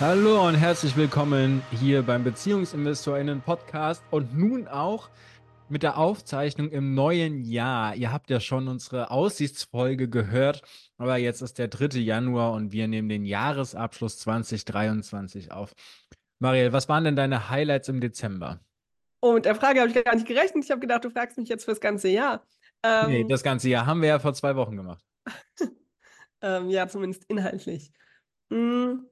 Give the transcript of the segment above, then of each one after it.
Hallo und herzlich willkommen hier beim BeziehungsinvestorInnen Podcast und nun auch mit der Aufzeichnung im neuen Jahr. Ihr habt ja schon unsere Aussichtsfolge gehört, aber jetzt ist der 3. Januar und wir nehmen den Jahresabschluss 2023 auf. Mariel, was waren denn deine Highlights im Dezember? Oh, mit der Frage habe ich gar nicht gerechnet. Ich habe gedacht, du fragst mich jetzt fürs ganze Jahr. Ähm, nee, das ganze Jahr haben wir ja vor zwei Wochen gemacht. ähm, ja, zumindest inhaltlich. Hm.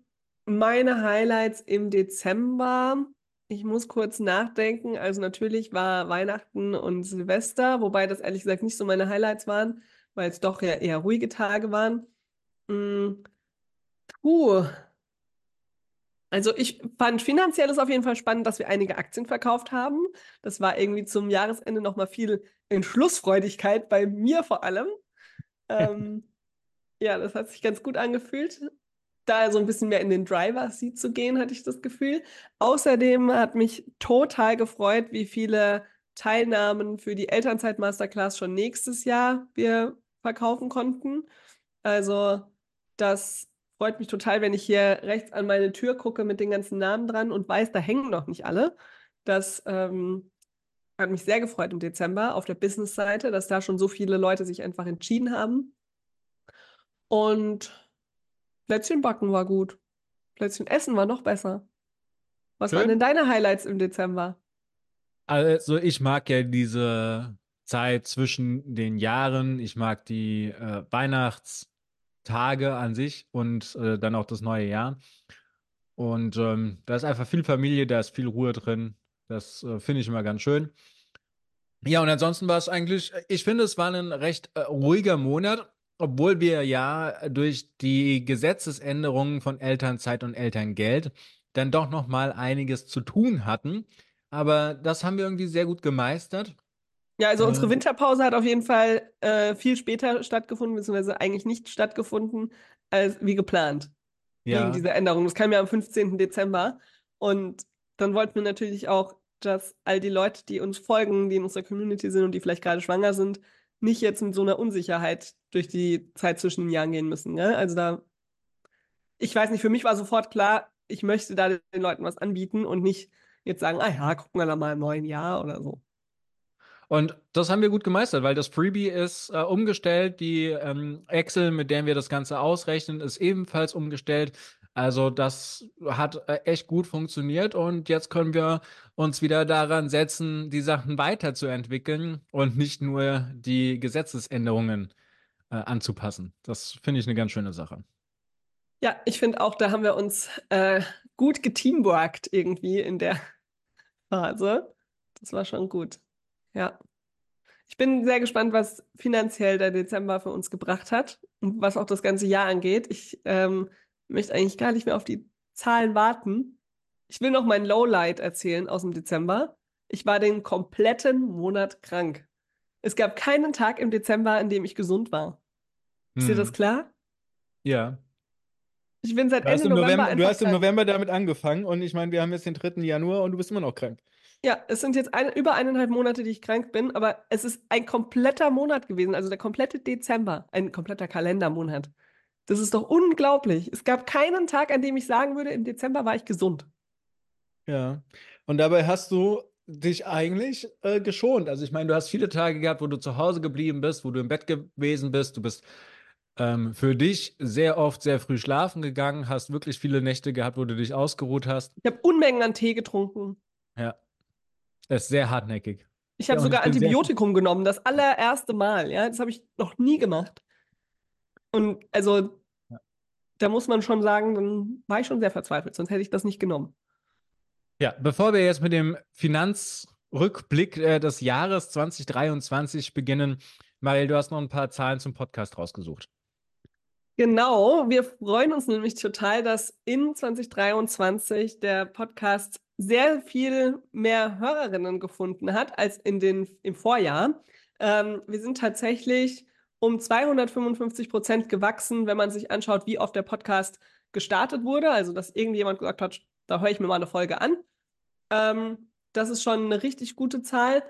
Meine Highlights im Dezember. Ich muss kurz nachdenken. Also natürlich war Weihnachten und Silvester, wobei das ehrlich gesagt nicht so meine Highlights waren, weil es doch ja eher ruhige Tage waren. Mm. Puh. Also ich fand finanziell ist auf jeden Fall spannend, dass wir einige Aktien verkauft haben. Das war irgendwie zum Jahresende nochmal viel Entschlussfreudigkeit bei mir vor allem. ähm, ja, das hat sich ganz gut angefühlt da so ein bisschen mehr in den Driver-Seat zu gehen, hatte ich das Gefühl. Außerdem hat mich total gefreut, wie viele Teilnahmen für die Elternzeit-Masterclass schon nächstes Jahr wir verkaufen konnten. Also das freut mich total, wenn ich hier rechts an meine Tür gucke mit den ganzen Namen dran und weiß, da hängen noch nicht alle. Das ähm, hat mich sehr gefreut im Dezember auf der Business-Seite, dass da schon so viele Leute sich einfach entschieden haben. Und Plätzchen backen war gut. Plätzchen essen war noch besser. Was Schön. waren denn deine Highlights im Dezember? Also ich mag ja diese Zeit zwischen den Jahren. Ich mag die äh, Weihnachtstage an sich und äh, dann auch das neue Jahr. Und ähm, da ist einfach viel Familie, da ist viel Ruhe drin. Das äh, finde ich immer ganz schön. Ja, und ansonsten war es eigentlich, ich finde, es war ein recht äh, ruhiger Monat. Obwohl wir ja durch die Gesetzesänderungen von Elternzeit und Elterngeld dann doch noch mal einiges zu tun hatten. Aber das haben wir irgendwie sehr gut gemeistert. Ja, also unsere ähm. Winterpause hat auf jeden Fall äh, viel später stattgefunden, beziehungsweise eigentlich nicht stattgefunden, als wie geplant. Ja. Wegen dieser Änderung. Das kam ja am 15. Dezember. Und dann wollten wir natürlich auch, dass all die Leute, die uns folgen, die in unserer Community sind und die vielleicht gerade schwanger sind, nicht jetzt mit so einer Unsicherheit durch die Zeit zwischen den Jahren gehen müssen. Ne? Also da, ich weiß nicht, für mich war sofort klar, ich möchte da den Leuten was anbieten und nicht jetzt sagen, ah ja, gucken wir da mal im neuen Jahr oder so. Und das haben wir gut gemeistert, weil das Freebie ist äh, umgestellt, die ähm, Excel, mit der wir das Ganze ausrechnen, ist ebenfalls umgestellt. Also das hat äh, echt gut funktioniert und jetzt können wir uns wieder daran setzen, die Sachen weiterzuentwickeln und nicht nur die Gesetzesänderungen äh, anzupassen. Das finde ich eine ganz schöne Sache. Ja, ich finde auch, da haben wir uns äh, gut geteamworkt irgendwie in der Phase. Das war schon gut. Ja. Ich bin sehr gespannt, was finanziell der Dezember für uns gebracht hat und was auch das ganze Jahr angeht. Ich ähm, möchte eigentlich gar nicht mehr auf die Zahlen warten. Ich will noch mein Lowlight erzählen aus dem Dezember. Ich war den kompletten Monat krank. Es gab keinen Tag im Dezember, an dem ich gesund war. Ist hm. dir das klar? Ja. Ich bin seit Ende November, November Du hast im November damit angefangen und ich meine, wir haben jetzt den 3. Januar und du bist immer noch krank. Ja, es sind jetzt ein, über eineinhalb Monate, die ich krank bin, aber es ist ein kompletter Monat gewesen, also der komplette Dezember, ein kompletter Kalendermonat. Das ist doch unglaublich. Es gab keinen Tag, an dem ich sagen würde, im Dezember war ich gesund. Ja. Und dabei hast du dich eigentlich äh, geschont. Also ich meine, du hast viele Tage gehabt, wo du zu Hause geblieben bist, wo du im Bett gewesen bist. Du bist ähm, für dich sehr oft sehr früh schlafen gegangen, hast wirklich viele Nächte gehabt, wo du dich ausgeruht hast. Ich habe Unmengen an Tee getrunken. Ja. Das ist sehr hartnäckig. Ich habe ja, sogar Antibiotikum genommen, das allererste Mal. Ja, das habe ich noch nie gemacht. Und also, ja. da muss man schon sagen, dann war ich schon sehr verzweifelt, sonst hätte ich das nicht genommen. Ja, bevor wir jetzt mit dem Finanzrückblick äh, des Jahres 2023 beginnen, Mariel, du hast noch ein paar Zahlen zum Podcast rausgesucht. Genau, wir freuen uns nämlich total, dass in 2023 der Podcast sehr viel mehr Hörerinnen gefunden hat als in den, im Vorjahr. Ähm, wir sind tatsächlich um 255 Prozent gewachsen, wenn man sich anschaut, wie oft der Podcast gestartet wurde. Also, dass irgendjemand gesagt hat, da höre ich mir mal eine Folge an. Ähm, das ist schon eine richtig gute Zahl.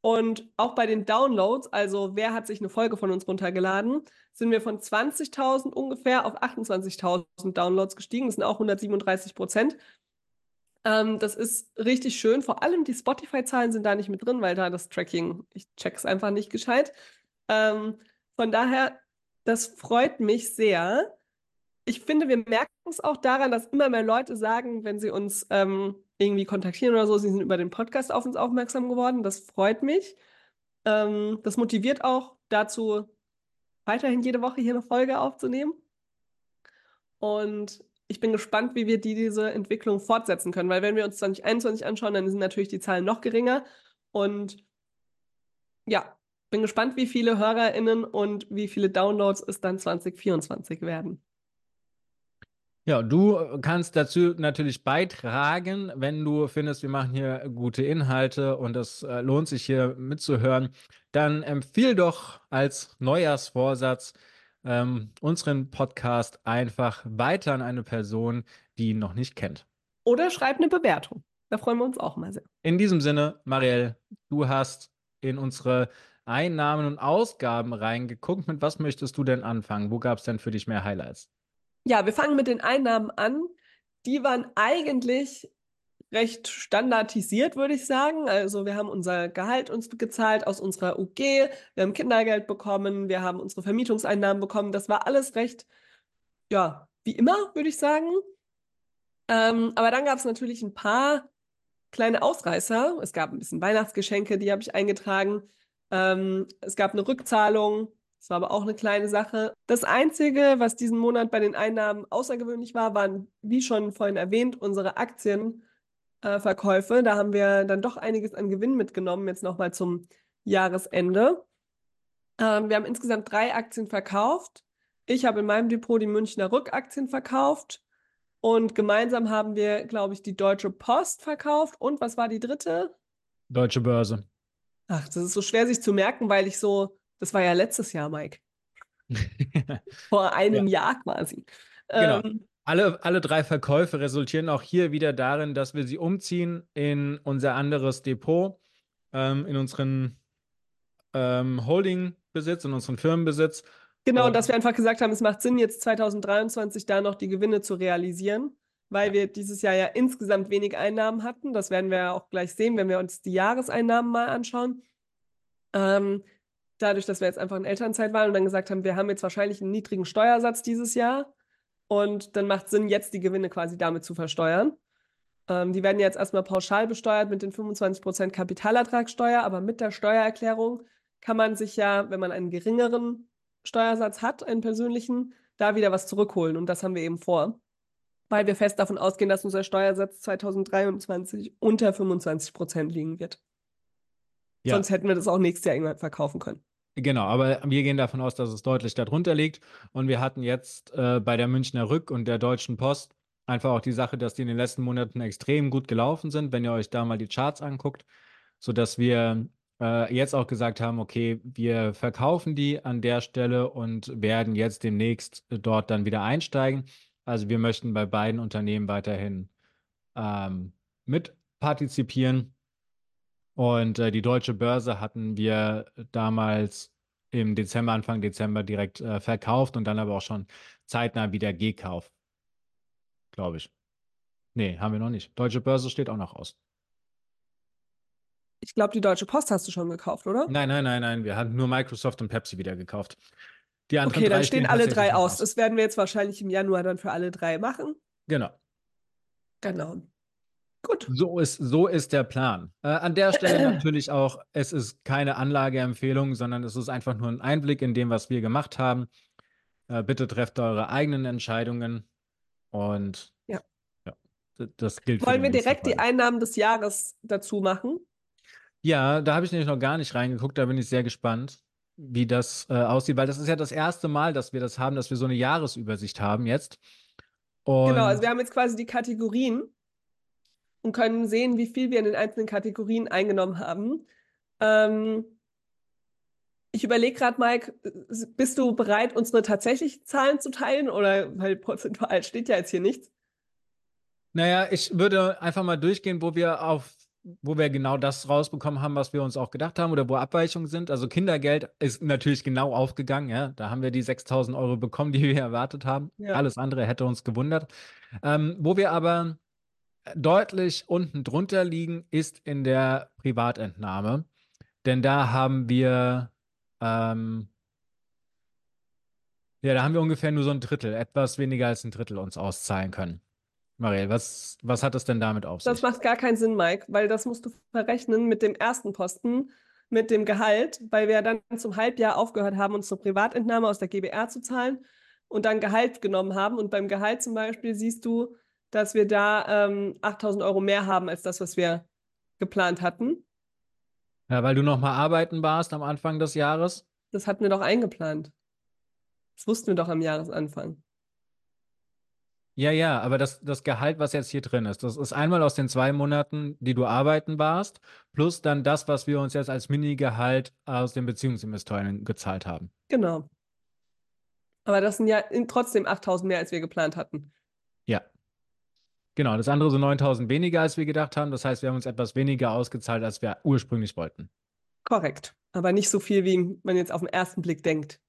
Und auch bei den Downloads, also wer hat sich eine Folge von uns runtergeladen, sind wir von 20.000 ungefähr auf 28.000 Downloads gestiegen. Das sind auch 137 Prozent. Ähm, das ist richtig schön. Vor allem die Spotify-Zahlen sind da nicht mit drin, weil da das Tracking, ich check's einfach nicht gescheit. Ähm, von daher, das freut mich sehr. Ich finde, wir merken es auch daran, dass immer mehr Leute sagen, wenn sie uns ähm, irgendwie kontaktieren oder so, sie sind über den Podcast auf uns aufmerksam geworden. Das freut mich. Ähm, das motiviert auch dazu, weiterhin jede Woche hier eine Folge aufzunehmen. Und ich bin gespannt, wie wir die, diese Entwicklung fortsetzen können, weil wenn wir uns 2021 anschauen, dann sind natürlich die Zahlen noch geringer. Und ja, bin gespannt, wie viele HörerInnen und wie viele Downloads es dann 2024 werden. Ja, du kannst dazu natürlich beitragen, wenn du findest, wir machen hier gute Inhalte und es äh, lohnt sich hier mitzuhören, dann empfiehl doch als Neujahrsvorsatz ähm, unseren Podcast einfach weiter an eine Person, die ihn noch nicht kennt. Oder schreib eine Bewertung. Da freuen wir uns auch mal sehr. In diesem Sinne, Marielle, du hast in unsere Einnahmen und Ausgaben reingeguckt. Mit was möchtest du denn anfangen? Wo gab es denn für dich mehr Highlights? Ja, wir fangen mit den Einnahmen an. Die waren eigentlich recht standardisiert, würde ich sagen. Also wir haben unser Gehalt uns gezahlt aus unserer UG, wir haben Kindergeld bekommen, wir haben unsere Vermietungseinnahmen bekommen. Das war alles recht, ja, wie immer, würde ich sagen. Ähm, aber dann gab es natürlich ein paar kleine Ausreißer. Es gab ein bisschen Weihnachtsgeschenke, die habe ich eingetragen. Ähm, es gab eine Rückzahlung das war aber auch eine kleine Sache. Das Einzige, was diesen Monat bei den Einnahmen außergewöhnlich war, waren, wie schon vorhin erwähnt, unsere Aktienverkäufe. Äh, da haben wir dann doch einiges an Gewinn mitgenommen, jetzt nochmal zum Jahresende. Ähm, wir haben insgesamt drei Aktien verkauft. Ich habe in meinem Depot die Münchner Rückaktien verkauft. Und gemeinsam haben wir, glaube ich, die Deutsche Post verkauft. Und was war die dritte? Deutsche Börse. Ach, das ist so schwer sich zu merken, weil ich so das war ja letztes Jahr, Mike. Vor einem ja. Jahr quasi. Genau. Ähm, alle, alle drei Verkäufe resultieren auch hier wieder darin, dass wir sie umziehen in unser anderes Depot, ähm, in unseren ähm, Holding-Besitz, in unseren Firmenbesitz. Genau, und dass wir einfach gesagt haben, es macht Sinn, jetzt 2023 da noch die Gewinne zu realisieren, weil wir dieses Jahr ja insgesamt wenig Einnahmen hatten. Das werden wir ja auch gleich sehen, wenn wir uns die Jahreseinnahmen mal anschauen. Ähm, dadurch, dass wir jetzt einfach in Elternzeit waren und dann gesagt haben, wir haben jetzt wahrscheinlich einen niedrigen Steuersatz dieses Jahr und dann macht Sinn, jetzt die Gewinne quasi damit zu versteuern. Ähm, die werden jetzt erstmal pauschal besteuert mit den 25% Kapitalertragssteuer, aber mit der Steuererklärung kann man sich ja, wenn man einen geringeren Steuersatz hat, einen persönlichen, da wieder was zurückholen und das haben wir eben vor, weil wir fest davon ausgehen, dass unser Steuersatz 2023 unter 25% liegen wird. Ja. Sonst hätten wir das auch nächstes Jahr irgendwann verkaufen können. Genau, aber wir gehen davon aus, dass es deutlich darunter liegt. Und wir hatten jetzt äh, bei der Münchner Rück und der Deutschen Post einfach auch die Sache, dass die in den letzten Monaten extrem gut gelaufen sind, wenn ihr euch da mal die Charts anguckt, sodass wir äh, jetzt auch gesagt haben, okay, wir verkaufen die an der Stelle und werden jetzt demnächst dort dann wieder einsteigen. Also wir möchten bei beiden Unternehmen weiterhin ähm, mit partizipieren und äh, die deutsche Börse hatten wir damals im Dezember, Anfang Dezember direkt äh, verkauft und dann aber auch schon zeitnah wieder gekauft. Glaube ich. Nee, haben wir noch nicht. Deutsche Börse steht auch noch aus. Ich glaube, die Deutsche Post hast du schon gekauft, oder? Nein, nein, nein, nein. Wir haben nur Microsoft und Pepsi wieder gekauft. Die anderen okay, dann stehen alle drei aus. aus. Das werden wir jetzt wahrscheinlich im Januar dann für alle drei machen. Genau. Genau. Gut. So ist, so ist der Plan. Äh, an der Stelle natürlich auch, es ist keine Anlageempfehlung, sondern es ist einfach nur ein Einblick in dem, was wir gemacht haben. Äh, bitte trefft eure eigenen Entscheidungen und ja. ja das gilt Wollen wir direkt die Einnahmen des Jahres dazu machen? Ja, da habe ich nämlich noch gar nicht reingeguckt, da bin ich sehr gespannt, wie das äh, aussieht, weil das ist ja das erste Mal, dass wir das haben, dass wir so eine Jahresübersicht haben jetzt. Und genau, also wir haben jetzt quasi die Kategorien und können sehen, wie viel wir in den einzelnen Kategorien eingenommen haben. Ähm, ich überlege gerade, Mike, bist du bereit, unsere tatsächlichen Zahlen zu teilen? Oder weil prozentual steht ja jetzt hier nichts. Naja, ich würde einfach mal durchgehen, wo wir auf wo wir genau das rausbekommen haben, was wir uns auch gedacht haben oder wo Abweichungen sind. Also Kindergeld ist natürlich genau aufgegangen. Ja? Da haben wir die 6000 Euro bekommen, die wir erwartet haben. Ja. Alles andere hätte uns gewundert. Ähm, wo wir aber deutlich unten drunter liegen, ist in der Privatentnahme. Denn da haben wir, ähm, ja, da haben wir ungefähr nur so ein Drittel, etwas weniger als ein Drittel uns auszahlen können. Marielle, was, was hat es denn damit auf Das sich? macht gar keinen Sinn, Mike, weil das musst du verrechnen mit dem ersten Posten, mit dem Gehalt, weil wir dann zum Halbjahr aufgehört haben, uns zur Privatentnahme aus der GBR zu zahlen und dann Gehalt genommen haben. Und beim Gehalt zum Beispiel siehst du, dass wir da ähm, 8000 Euro mehr haben als das, was wir geplant hatten. Ja, weil du noch mal arbeiten warst am Anfang des Jahres. Das hatten wir doch eingeplant. Das wussten wir doch am Jahresanfang. Ja, ja, aber das, das Gehalt, was jetzt hier drin ist, das ist einmal aus den zwei Monaten, die du arbeiten warst, plus dann das, was wir uns jetzt als Minigehalt aus den Beziehungsinvestoren gezahlt haben. Genau. Aber das sind ja in, trotzdem 8000 mehr, als wir geplant hatten. Ja. Genau, das andere so 9000 weniger, als wir gedacht haben. Das heißt, wir haben uns etwas weniger ausgezahlt, als wir ursprünglich wollten. Korrekt. Aber nicht so viel, wie man jetzt auf den ersten Blick denkt,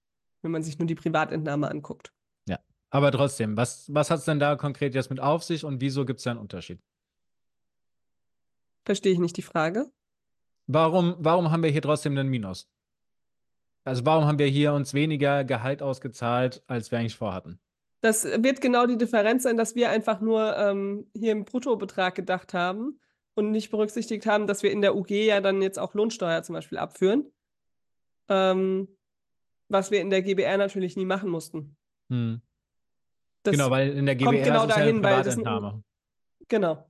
wenn man sich nur die Privatentnahme anguckt. Aber trotzdem, was, was hat es denn da konkret jetzt mit auf sich und wieso gibt es da einen Unterschied? Verstehe ich nicht die Frage. Warum, warum haben wir hier trotzdem einen Minus? Also warum haben wir hier uns weniger Gehalt ausgezahlt, als wir eigentlich vorhatten? Das wird genau die Differenz sein, dass wir einfach nur ähm, hier im Bruttobetrag gedacht haben und nicht berücksichtigt haben, dass wir in der UG ja dann jetzt auch Lohnsteuer zum Beispiel abführen. Ähm, was wir in der GBR natürlich nie machen mussten. Hm. Das Genau, weil in der GBR kommt genau ist ja dahin, eine weil das sind- Privatentnahme. Genau.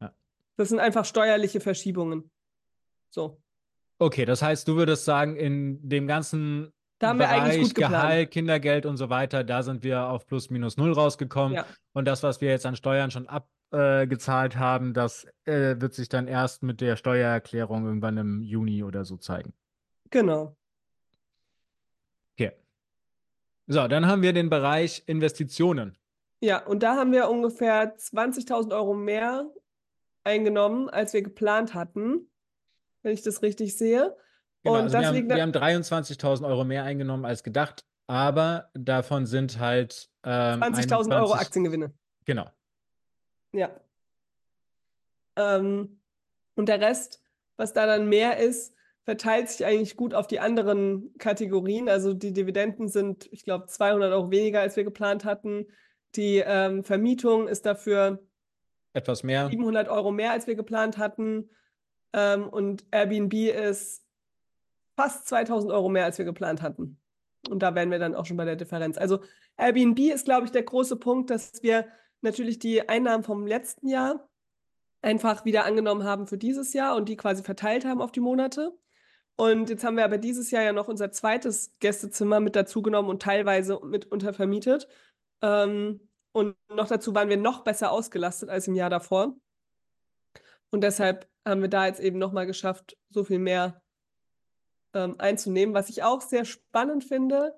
Ja. Das sind einfach steuerliche Verschiebungen. So. Okay, das heißt, du würdest sagen, in dem ganzen Da haben wir eigentlich Bereich. Gehalt, Kindergeld und so weiter, da sind wir auf plus minus null rausgekommen. Ja. Und das, was wir jetzt an Steuern schon abgezahlt haben, das äh, wird sich dann erst mit der Steuererklärung irgendwann im Juni oder so zeigen. Genau. Okay. So, dann haben wir den Bereich Investitionen. Ja, und da haben wir ungefähr 20.000 Euro mehr eingenommen, als wir geplant hatten, wenn ich das richtig sehe. Genau, und also das wir, haben, liegt wir haben 23.000 Euro mehr eingenommen als gedacht, aber davon sind halt ähm, 20.000 Euro 21 Aktiengewinne. Genau. Ja. Ähm, und der Rest, was da dann mehr ist, verteilt sich eigentlich gut auf die anderen Kategorien. Also die Dividenden sind, ich glaube, 200 Euro weniger, als wir geplant hatten. Die ähm, Vermietung ist dafür Etwas mehr. 700 Euro mehr, als wir geplant hatten. Ähm, und Airbnb ist fast 2000 Euro mehr, als wir geplant hatten. Und da wären wir dann auch schon bei der Differenz. Also Airbnb ist, glaube ich, der große Punkt, dass wir natürlich die Einnahmen vom letzten Jahr einfach wieder angenommen haben für dieses Jahr und die quasi verteilt haben auf die Monate. Und jetzt haben wir aber dieses Jahr ja noch unser zweites Gästezimmer mit dazu genommen und teilweise mit untervermietet. Ähm, und noch dazu waren wir noch besser ausgelastet als im Jahr davor. Und deshalb haben wir da jetzt eben nochmal geschafft, so viel mehr ähm, einzunehmen. Was ich auch sehr spannend finde,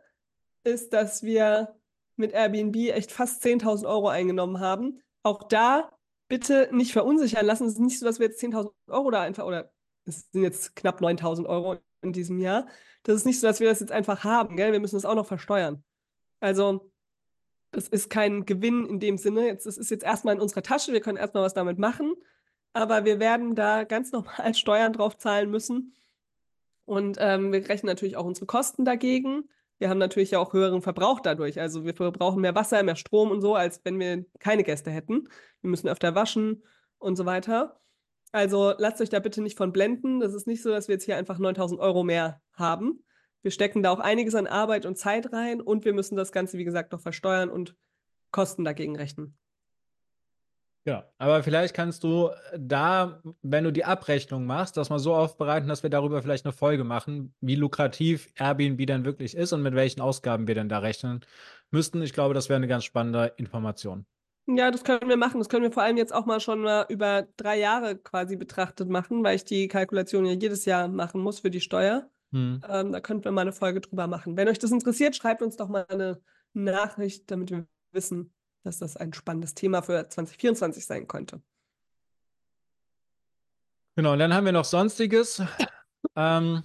ist, dass wir mit Airbnb echt fast 10.000 Euro eingenommen haben. Auch da bitte nicht verunsichern lassen. Es ist nicht so, dass wir jetzt 10.000 Euro da einfach, oder es sind jetzt knapp 9.000 Euro in diesem Jahr. Das ist nicht so, dass wir das jetzt einfach haben, gell? Wir müssen das auch noch versteuern. Also, das ist kein Gewinn in dem Sinne. Jetzt, das ist jetzt erstmal in unserer Tasche. Wir können erstmal was damit machen. Aber wir werden da ganz normal Steuern drauf zahlen müssen. Und ähm, wir rechnen natürlich auch unsere Kosten dagegen. Wir haben natürlich ja auch höheren Verbrauch dadurch. Also wir verbrauchen mehr Wasser, mehr Strom und so, als wenn wir keine Gäste hätten. Wir müssen öfter waschen und so weiter. Also lasst euch da bitte nicht von blenden. Das ist nicht so, dass wir jetzt hier einfach 9000 Euro mehr haben. Wir stecken da auch einiges an Arbeit und Zeit rein und wir müssen das Ganze, wie gesagt, noch versteuern und Kosten dagegen rechnen. Ja, aber vielleicht kannst du da, wenn du die Abrechnung machst, das mal so aufbereiten, dass wir darüber vielleicht eine Folge machen, wie lukrativ Airbnb dann wirklich ist und mit welchen Ausgaben wir denn da rechnen müssten. Ich glaube, das wäre eine ganz spannende Information. Ja, das können wir machen. Das können wir vor allem jetzt auch mal schon mal über drei Jahre quasi betrachtet machen, weil ich die Kalkulation ja jedes Jahr machen muss für die Steuer. Hm. Ähm, da könnten wir mal eine Folge drüber machen. Wenn euch das interessiert, schreibt uns doch mal eine Nachricht, damit wir wissen, dass das ein spannendes Thema für 2024 sein könnte. Genau, und dann haben wir noch Sonstiges. Ähm,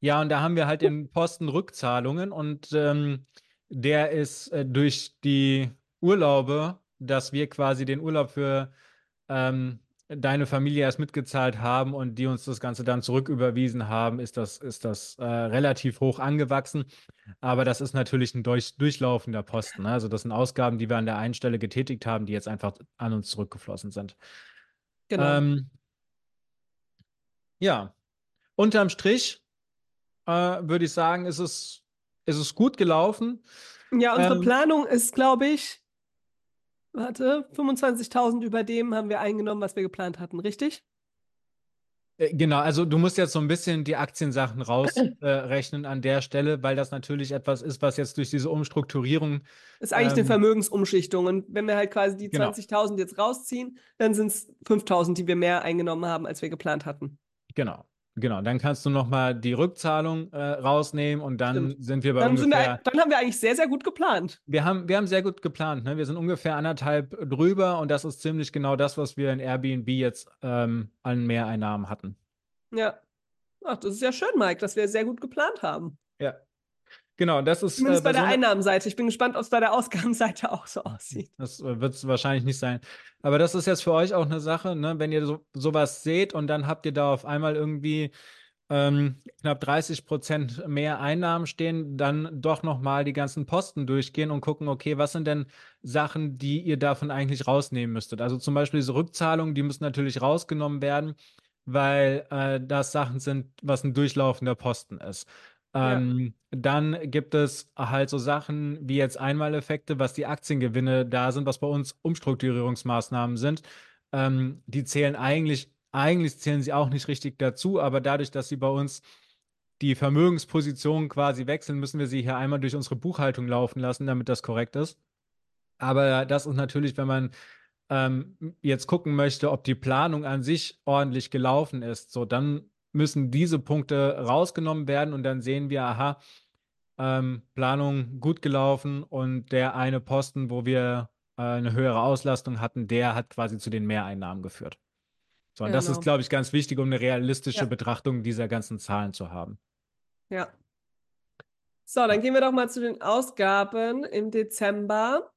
ja, und da haben wir halt den Posten Rückzahlungen und ähm, der ist äh, durch die Urlaube, dass wir quasi den Urlaub für ähm, deine Familie erst mitgezahlt haben und die uns das Ganze dann zurücküberwiesen haben, ist das, ist das äh, relativ hoch angewachsen. Aber das ist natürlich ein durch, durchlaufender Posten. Ne? Also das sind Ausgaben, die wir an der einen Stelle getätigt haben, die jetzt einfach an uns zurückgeflossen sind. Genau. Ähm, ja, unterm Strich äh, würde ich sagen, ist es, ist es gut gelaufen. Ja, unsere Ähm, Planung ist, glaube ich, warte, 25.000 über dem haben wir eingenommen, was wir geplant hatten, richtig? Äh, Genau, also du musst jetzt so ein bisschen die Aktiensachen rausrechnen äh, an der Stelle, weil das natürlich etwas ist, was jetzt durch diese Umstrukturierung, Ist eigentlich eine ähm, Vermögensumschichtung. Und wenn wir halt quasi die Genau. 20.000 jetzt rausziehen, dann sind es 5.000, die wir mehr eingenommen haben, als wir geplant hatten. genau, genau, dann kannst du nochmal die Rückzahlung äh, rausnehmen und dann Stimmt. sind wir bei Dann, sind wir, ungefähr, dann haben wir eigentlich sehr, sehr gut geplant. wir haben, wir haben sehr gut geplant, ne? Wir sind ungefähr anderthalb drüber und das ist ziemlich genau das, was wir in Airbnb jetzt ähm, an Mehreinnahmen hatten. Ja. Ach, das ist ja schön, Mike, dass wir sehr gut geplant haben. Ja, genau, das ist äh, Zumindest bei bei der so einer- Einnahmenseite. Ich bin gespannt, ob es bei der Ausgabenseite auch so aussieht. Das äh, wird es wahrscheinlich nicht sein. Aber das ist jetzt für euch auch eine Sache, ne? Wenn ihr so, sowas seht und dann habt ihr da auf einmal irgendwie ähm, knapp 30 Prozent mehr Einnahmen stehen, dann doch nochmal die ganzen Posten durchgehen und gucken, okay, was sind denn Sachen, die ihr davon eigentlich rausnehmen müsstet? Also zum Beispiel diese Rückzahlungen, die müssen natürlich rausgenommen werden, weil äh, das Sachen sind, was ein durchlaufender Posten ist. Ja. Ähm, dann gibt es halt so Sachen wie jetzt Einmaleffekte, was die Aktiengewinne da sind, was bei uns Umstrukturierungsmaßnahmen sind. Ähm, die zählen eigentlich, eigentlich zählen sie auch nicht richtig dazu, aber dadurch, dass sie bei uns die Vermögenspositionen quasi wechseln, müssen wir sie hier einmal durch unsere Buchhaltung laufen lassen, damit das korrekt ist. Aber das ist natürlich, wenn man ähm, jetzt gucken möchte, ob die Planung an sich ordentlich gelaufen ist, so dann müssen diese Punkte rausgenommen werden und dann sehen wir, aha, ähm, Planung gut gelaufen und der eine Posten, wo wir äh, eine höhere Auslastung hatten, der hat quasi zu den Mehreinnahmen geführt. So, und das Genau. ist, glaube ich, ganz wichtig, um eine realistische Ja. Betrachtung dieser ganzen Zahlen zu haben. Ja. So, dann gehen wir doch mal zu den Ausgaben im Dezember.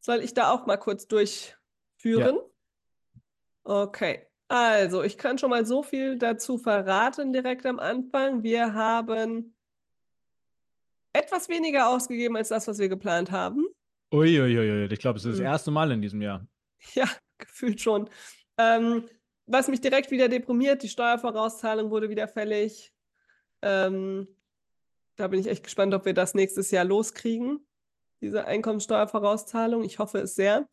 Soll ich da auch mal kurz durchführen? Okay. Also, ich kann schon mal so viel dazu verraten direkt am Anfang. Wir haben etwas weniger ausgegeben als das, was wir geplant haben. Uiuiui, ich glaube, es ist das Hm. erste Mal in diesem Jahr. Ja, gefühlt schon. Ähm, was mich direkt wieder deprimiert, die Steuervorauszahlung wurde wieder fällig. Ähm, da bin ich echt gespannt, ob wir das nächstes Jahr loskriegen, diese Einkommensteuervorauszahlung. Ich hoffe es sehr.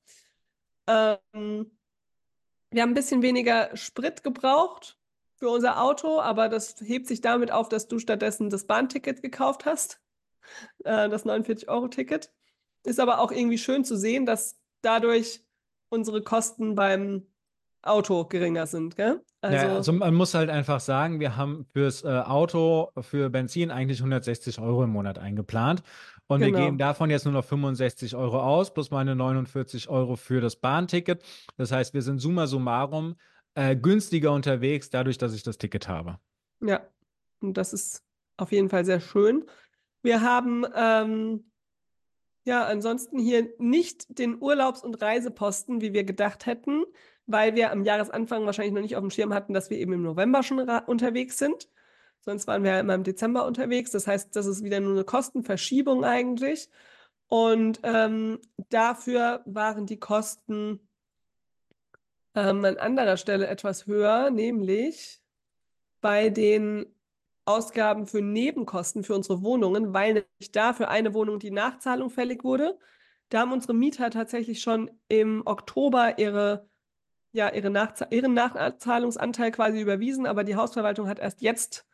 Ähm, wir haben ein bisschen weniger Sprit gebraucht für unser Auto, aber das hebt sich damit auf, dass du stattdessen das Bahnticket gekauft hast, äh, das 49-Euro-Ticket. Ist aber auch irgendwie schön zu sehen, dass dadurch unsere Kosten beim Auto geringer sind, gell? Also, ja, also man muss halt einfach sagen, wir haben fürs äh, Auto, für Benzin eigentlich 160 Euro im Monat eingeplant. Und Genau. wir geben davon jetzt nur noch 65 Euro aus, plus meine 49 Euro für das Bahnticket. Das heißt, wir sind summa summarum äh, günstiger unterwegs, dadurch, dass ich das Ticket habe. ja, und das ist auf jeden Fall sehr schön. Wir haben ähm, ja ansonsten hier nicht den Urlaubs- und Reiseposten, wie wir gedacht hätten, weil wir am Jahresanfang wahrscheinlich noch nicht auf dem Schirm hatten, dass wir eben im November schon unterwegs sind. Sonst waren wir ja immer im Dezember unterwegs. Das heißt, das ist wieder nur eine Kostenverschiebung eigentlich. Und ähm, dafür waren die Kosten ähm, an anderer Stelle etwas höher, nämlich bei den Ausgaben für Nebenkosten für unsere Wohnungen, weil nämlich da für eine Wohnung die Nachzahlung fällig wurde. Da haben unsere Mieter tatsächlich schon im Oktober ihre, ja, ihre Nachza ihren Nachzahlungsanteil quasi überwiesen, aber die Hausverwaltung hat erst jetzt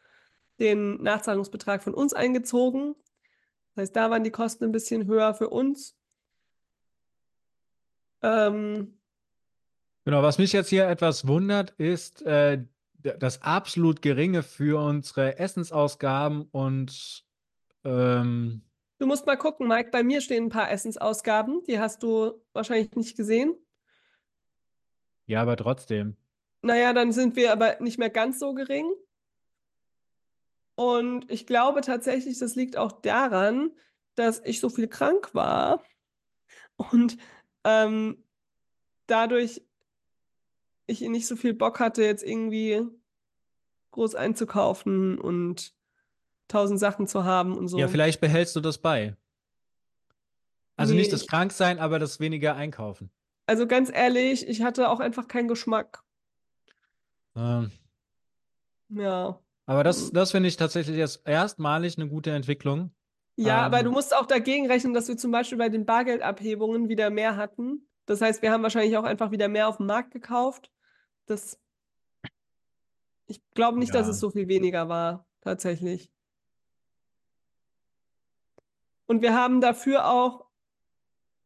den Nachzahlungsbetrag von uns eingezogen. Das heißt, da waren die Kosten ein bisschen höher für uns. Ähm, Genau, was mich jetzt hier etwas wundert, ist äh, das absolut geringe für unsere Essensausgaben und ähm, du musst mal gucken, Mike, bei mir stehen ein paar Essensausgaben, die hast du wahrscheinlich nicht gesehen. ja, aber trotzdem. naja, dann sind wir aber nicht mehr ganz so gering. Und ich glaube tatsächlich, das liegt auch daran, dass ich so viel krank war und ähm, dadurch ich nicht so viel Bock hatte, jetzt irgendwie groß einzukaufen und tausend Sachen zu haben und so. Ja, vielleicht behältst du das bei. Also Nee, nicht das Kranksein, aber das weniger Einkaufen. Also ganz ehrlich, ich hatte auch einfach keinen Geschmack. Ähm, Ja. Aber das, Mhm. das finde ich tatsächlich erst erstmalig eine gute Entwicklung. Ja, aber Ähm, du musst auch dagegen rechnen, dass wir zum Beispiel bei den Bargeldabhebungen wieder mehr hatten. Das heißt, wir haben wahrscheinlich auch einfach wieder mehr auf dem Markt gekauft. Das, ich glaube nicht, dass Ja. es so viel weniger war, tatsächlich. Und wir haben dafür auch,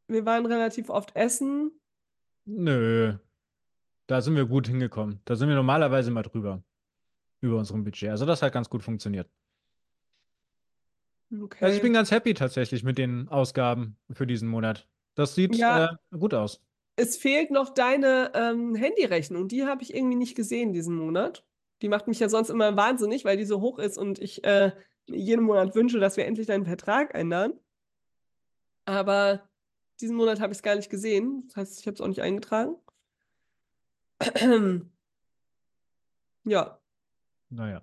wir waren relativ oft essen. Nö, da sind wir gut hingekommen. Da sind wir normalerweise mal drüber. Über unserem Budget. Also das hat ganz gut funktioniert. Okay. Also ich bin ganz happy tatsächlich mit den Ausgaben für diesen Monat. Das sieht Ja. äh, gut aus. Es fehlt noch deine ähm, Handyrechnung. Die habe ich irgendwie nicht gesehen diesen Monat. Die macht mich ja sonst immer wahnsinnig, weil die so hoch ist und ich äh, jeden Monat wünsche, dass wir endlich deinen Vertrag ändern. Aber diesen Monat habe ich es gar nicht gesehen. Das heißt, ich habe es auch nicht eingetragen. Ja, Naja,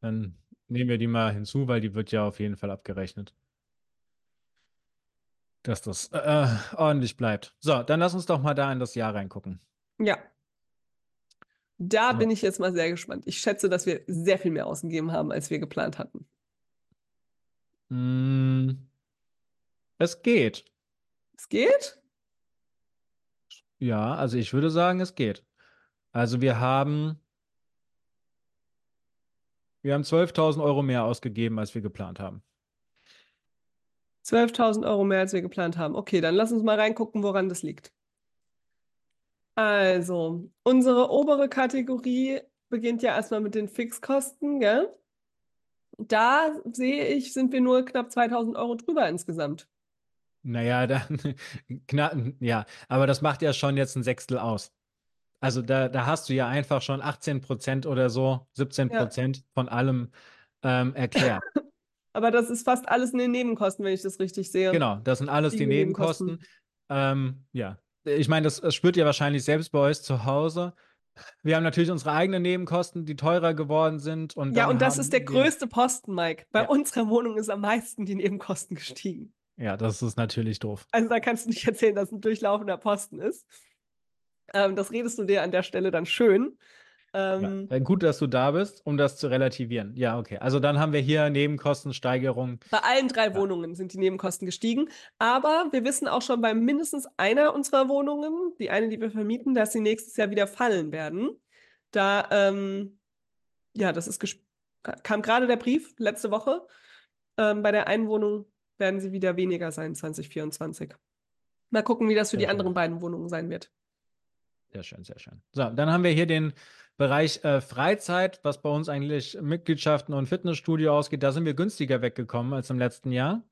dann nehmen wir die mal hinzu, weil die wird ja auf jeden Fall abgerechnet. Dass das äh, ordentlich bleibt. So, dann lass uns doch mal da in das Jahr reingucken. ja. Da So. bin ich jetzt mal sehr gespannt. Ich schätze, dass wir sehr viel mehr ausgegeben haben, als wir geplant hatten. Mm, es geht. Es geht? Ja, also ich würde sagen, es geht. Also wir haben, wir haben 12.000 Euro mehr ausgegeben, als wir geplant haben. 12.000 Euro mehr, als wir geplant haben. Okay, dann lass uns mal reingucken, woran das liegt. Also, unsere obere Kategorie beginnt ja erstmal mit den Fixkosten, gell? Da sehe ich, sind wir nur knapp 2.000 Euro drüber insgesamt. Naja, dann, knapp, ja, aber das macht ja schon jetzt ein Sechstel aus. Also da, da hast du ja einfach schon 18 Prozent oder so, 17 Prozent von allem ähm, erklärt. Aber das ist fast alles in den Nebenkosten, wenn ich das richtig sehe. Genau, das sind alles Die die Nebenkosten. Nebenkosten. Ähm, ja, ich meine, das, das spürt ihr wahrscheinlich selbst bei euch zu Hause. Wir haben natürlich unsere eigenen Nebenkosten, die teurer geworden sind. Und Ja, und das ist der größte Posten, Mike. Bei Ja. unserer Wohnung ist am meisten die Nebenkosten gestiegen. Ja, das ist natürlich doof. Also da kannst du nicht erzählen, dass ein durchlaufender Posten ist. Ähm, das redest du dir an der Stelle dann schön. Ähm, Ja, äh, gut, dass du da bist, um das zu relativieren. Ja, okay. Also dann haben wir hier Nebenkostensteigerung. Bei allen drei Ja. Wohnungen sind die Nebenkosten gestiegen. Aber wir wissen auch schon bei mindestens einer unserer Wohnungen, die eine, die wir vermieten, dass sie nächstes Jahr wieder fallen werden. Da, ähm, ja, das ist kam gerade der Brief letzte Woche. Ähm, bei der einen Wohnung werden sie wieder weniger sein, 2024. Mal gucken, wie das für Sehr die anderen beiden Wohnungen sein wird. Sehr schön, sehr schön. So, dann haben wir hier den Bereich äh, Freizeit, was bei uns eigentlich Mitgliedschaften und Fitnessstudio ausgeht. Da sind wir günstiger weggekommen als im letzten Jahr.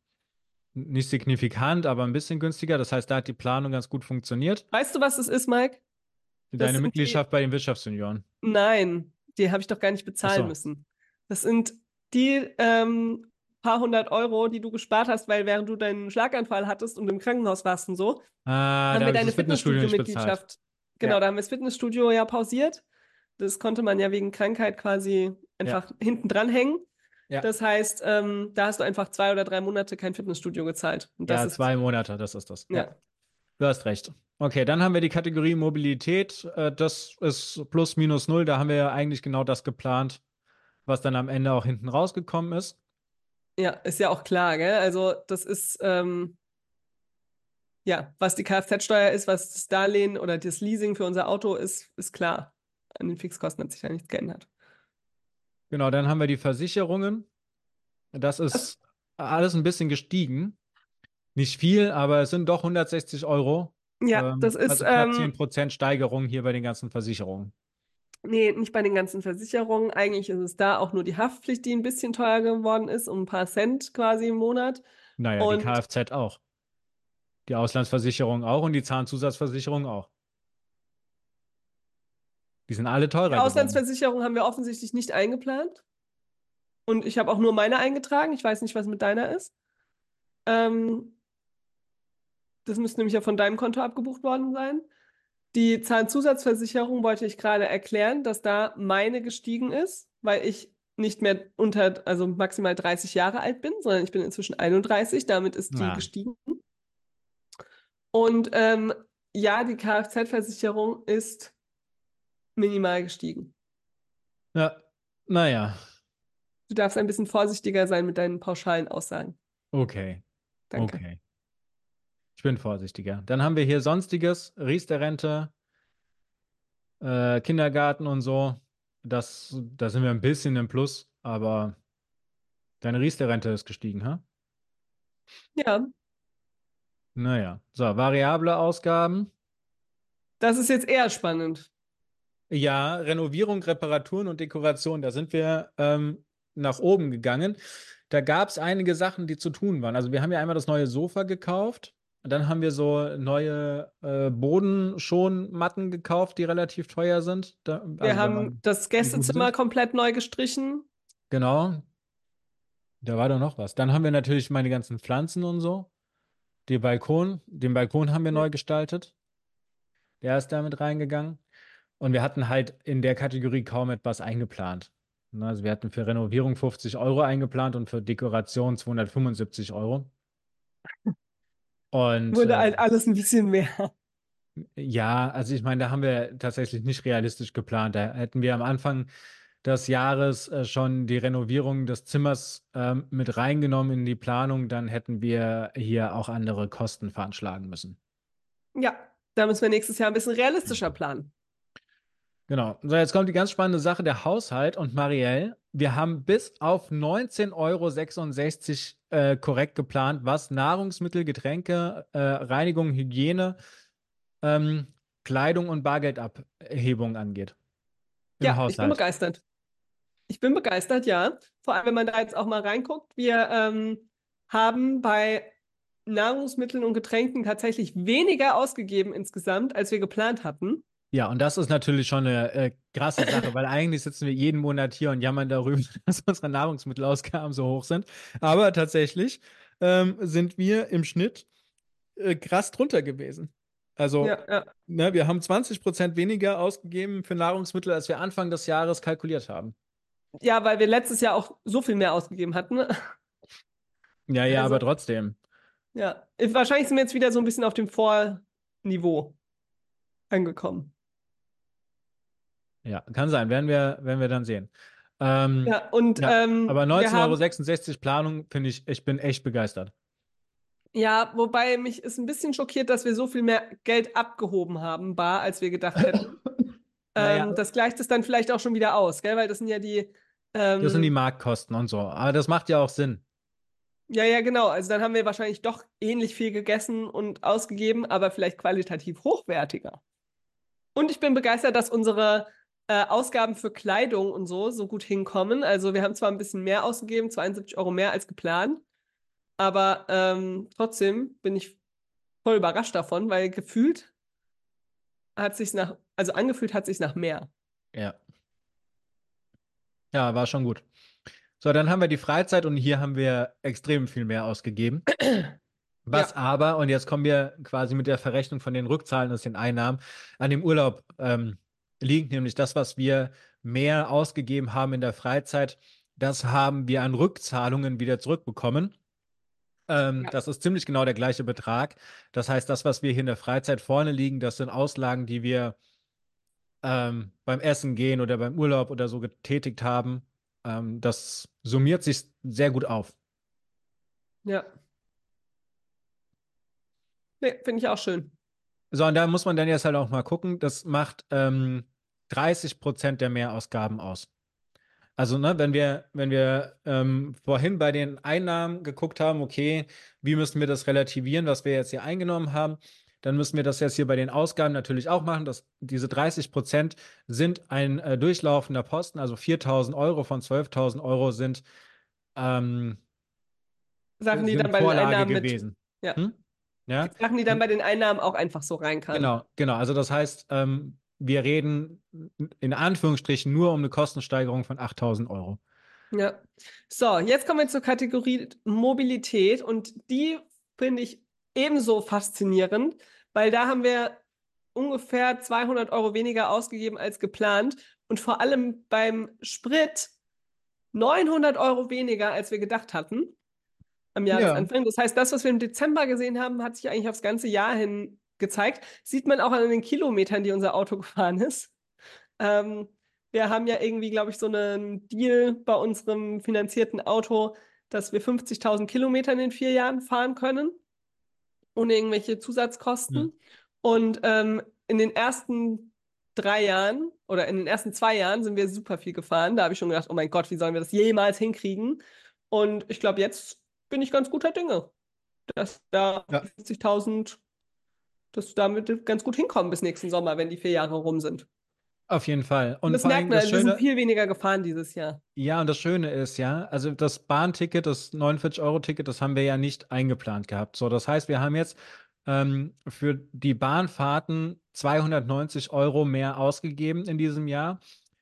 Nicht signifikant, aber ein bisschen günstiger. Das heißt, da hat die Planung ganz gut funktioniert. Weißt du, was es ist, Mike? Das Deine die- Mitgliedschaft bei den Wirtschaftsjunioren. Nein, die habe ich doch gar nicht bezahlen so. müssen. Das sind die ähm, paar hundert Euro, die du gespart hast, weil während du deinen Schlaganfall hattest und im Krankenhaus warst und so, Ah, haben wir ich deine das. Fitnessstudio-Mitgliedschaft. Genau, Ja. da haben wir das Fitnessstudio ja pausiert. Das konnte man ja wegen Krankheit quasi einfach hinten dran hängen. Ja. Das heißt, ähm, da hast du einfach zwei oder drei Monate kein Fitnessstudio gezahlt. Und das Ja, zwei Monate, das ist das. Ja. Du hast recht. Okay, dann haben wir die Kategorie Mobilität. Äh, Das ist plus minus null. Da haben wir ja eigentlich genau das geplant, was dann am Ende auch hinten rausgekommen ist. Ja, ist ja auch klar, gell? Also das ist, ähm, ja, was die Kfz-Steuer ist, was das Darlehen oder das Leasing für unser Auto ist, ist klar. An den Fixkosten hat sich da nichts geändert. Genau, dann haben wir die Versicherungen. Das ist alles ein bisschen gestiegen. Nicht viel, aber es sind doch 160 Euro. Ja, Ähm, das ist, also knapp ähm, 10% Steigerung hier bei den ganzen Versicherungen. nee, nicht bei den ganzen Versicherungen. Eigentlich ist es da auch nur die Haftpflicht, die ein bisschen teuer geworden ist, um ein paar Cent quasi im Monat. Naja, Und- die Kfz auch. Die Auslandsversicherung auch und die Zahnzusatzversicherung auch. Die sind alle teurer Die geworden. Auslandsversicherung haben wir offensichtlich nicht eingeplant. Und ich habe auch nur meine eingetragen. Ich weiß nicht, was mit deiner ist. Ähm, das müsste nämlich ja von deinem Konto abgebucht worden sein. Die Zahnzusatzversicherung wollte ich gerade erklären, dass da meine gestiegen ist, weil ich nicht mehr unter, also maximal 30 Jahre alt bin, sondern ich bin inzwischen 31. Damit ist die Ja. gestiegen. Und ähm, ja, die Kfz-Versicherung ist minimal gestiegen. Ja, naja, Du darfst ein bisschen vorsichtiger sein mit deinen pauschalen Aussagen. okay, Danke. okay. Ich bin vorsichtiger. Dann haben wir hier Sonstiges, Riester-Rente, äh, Kindergarten und so. Das, da sind wir ein bisschen im Plus, aber deine Riester-Rente ist gestiegen, ha? Ja, Naja, so, variable Ausgaben. das ist jetzt eher spannend. Ja, Renovierung, Reparaturen und Dekoration, da sind wir ähm, nach oben gegangen. Da gab es einige Sachen, die zu tun waren. Also wir haben ja einmal das neue Sofa gekauft. Dann haben wir so neue äh, Bodenschonmatten gekauft, die relativ teuer sind. Da, Wir also da haben das Gästezimmer komplett neu gestrichen. genau. Da war doch noch was. Dann haben wir natürlich meine ganzen Pflanzen und so. Den Balkon, den Balkon haben wir neu gestaltet. Der ist damit reingegangen. Und wir hatten halt in der Kategorie kaum etwas eingeplant. Ne, Also wir hatten für Renovierung 50 Euro eingeplant und für Dekoration 275 Euro. Und Wurde äh, halt alles ein bisschen mehr. ja, also ich meine, da haben wir tatsächlich nicht realistisch geplant. Da hätten wir am Anfang des Jahres äh, schon die Renovierung des Zimmers ähm, mit reingenommen in die Planung, dann hätten wir hier auch andere Kosten veranschlagen müssen. Ja, da müssen wir nächstes Jahr ein bisschen realistischer planen. Genau. So, jetzt kommt die ganz spannende Sache, der Haushalt und Marielle. Wir haben bis auf 19,66 Euro äh, korrekt geplant, was Nahrungsmittel, Getränke, äh, Reinigung, Hygiene, ähm, Kleidung und Bargeldabhebung angeht. Im Ja, ich bin Haushalt. begeistert. Ich bin begeistert, ja. Vor allem, wenn man da jetzt auch mal reinguckt. Wir ähm, haben bei Nahrungsmitteln und Getränken tatsächlich weniger ausgegeben insgesamt, als wir geplant hatten. Ja, und das ist natürlich schon eine äh, krasse Sache, weil eigentlich sitzen wir jeden Monat hier und jammern darüber, dass unsere Nahrungsmittelausgaben so hoch sind. Aber tatsächlich ähm, sind wir im Schnitt äh, krass drunter gewesen. Also, Ja, ja. ne, wir haben 20 Prozent weniger ausgegeben für Nahrungsmittel, als wir Anfang des Jahres kalkuliert haben. Ja, weil wir letztes Jahr auch so viel mehr ausgegeben hatten. Ja, ja, Also- aber trotzdem. Ja, wahrscheinlich sind wir jetzt wieder so ein bisschen auf dem Vorniveau angekommen. Ja, kann sein, werden wir, werden wir dann sehen. Ähm, Ja, und Ja, ähm, aber wir haben, 19,66 Euro Planung finde ich, ich bin echt begeistert. ja, wobei mich ist ein bisschen schockiert, dass wir so viel mehr Geld abgehoben haben, bar, als wir gedacht hätten. Naja. Ähm, das gleicht es dann vielleicht auch schon wieder aus, gell? Weil das sind ja die, ähm, Das sind die Marktkosten und so. Aber das macht ja auch Sinn. ja, ja, genau. Also dann haben wir wahrscheinlich doch ähnlich viel gegessen und ausgegeben, aber vielleicht qualitativ hochwertiger. Und ich bin begeistert, dass unsere äh, Ausgaben für Kleidung und so so gut hinkommen. Also wir haben zwar ein bisschen mehr ausgegeben, 72 Euro mehr als geplant, aber ähm, trotzdem bin ich voll überrascht davon, weil gefühlt hat sich nach, also angefühlt hat sich nach mehr. Ja. Ja, war schon gut. So, dann haben wir die Freizeit und hier haben wir extrem viel mehr ausgegeben. Was Ja. aber, und jetzt kommen wir quasi mit der Verrechnung von den Rückzahlen aus den Einnahmen, an dem Urlaub ähm, liegt, nämlich das, was wir mehr ausgegeben haben in der Freizeit, das haben wir an Rückzahlungen wieder zurückbekommen. Ähm, Ja. Das ist ziemlich genau der gleiche Betrag. Das heißt, das, was wir hier in der Freizeit vorne liegen, das sind Auslagen, die wir ähm, beim Essen gehen oder beim Urlaub oder so getätigt haben. Ähm, das summiert sich sehr gut auf. Ja. Nee, finde ich auch schön. So, und da muss man dann jetzt halt auch mal gucken, das macht ähm, 30 Prozent der Mehrausgaben aus. Also, ne, wenn wir, wenn wir ähm, vorhin bei den Einnahmen geguckt haben, okay, wie müssen wir das relativieren, was wir jetzt hier eingenommen haben, dann müssen wir das jetzt hier bei den Ausgaben natürlich auch machen. Dass diese 30 Prozent sind ein äh, durchlaufender Posten, also 4.000 Euro von 12.000 Euro sind, ähm, Sachen, die sind dann bei den Vorlage Einnahmen mit, gewesen. Ja. Hm? Ja? Sachen, die dann bei den Einnahmen auch einfach so rein kann. Genau, genau. Also das heißt, ähm, wir reden in Anführungsstrichen nur um eine Kostensteigerung von 8000 Euro. Ja. So, jetzt kommen wir zur Kategorie Mobilität und die finde ich ebenso faszinierend, weil da haben wir ungefähr 200 Euro weniger ausgegeben als geplant und vor allem beim Sprit 900 Euro weniger, als wir gedacht hatten am Jahresanfang. Ja. Das heißt, das, was wir im Dezember gesehen haben, hat sich eigentlich aufs ganze Jahr hin gezeigt. Sieht man auch an den Kilometern, die unser Auto gefahren ist. Ähm, wir haben ja irgendwie, glaube ich, so einen Deal bei unserem finanzierten Auto, dass wir 50.000 Kilometer in den vier Jahren fahren können, ohne irgendwelche Zusatzkosten. Ja. Und ähm, in den ersten drei Jahren oder in den ersten zwei Jahren sind wir super viel gefahren. Da habe ich schon gedacht, oh mein Gott, wie sollen wir das jemals hinkriegen? Und ich glaube, jetzt bin ich ganz guter Dinge, dass da ja. 50.000, dass wir damit ganz gut hinkommen bis nächsten Sommer, wenn die vier Jahre rum sind. Auf jeden Fall. Und, und das merkt man, das Schöne, wir sind viel weniger gefahren dieses Jahr. Ja, und das Schöne ist ja, also das Bahnticket, das 49-Euro-Ticket, das haben wir ja nicht eingeplant gehabt. So, das heißt, wir haben jetzt ähm, für die Bahnfahrten 290 Euro mehr ausgegeben in diesem Jahr.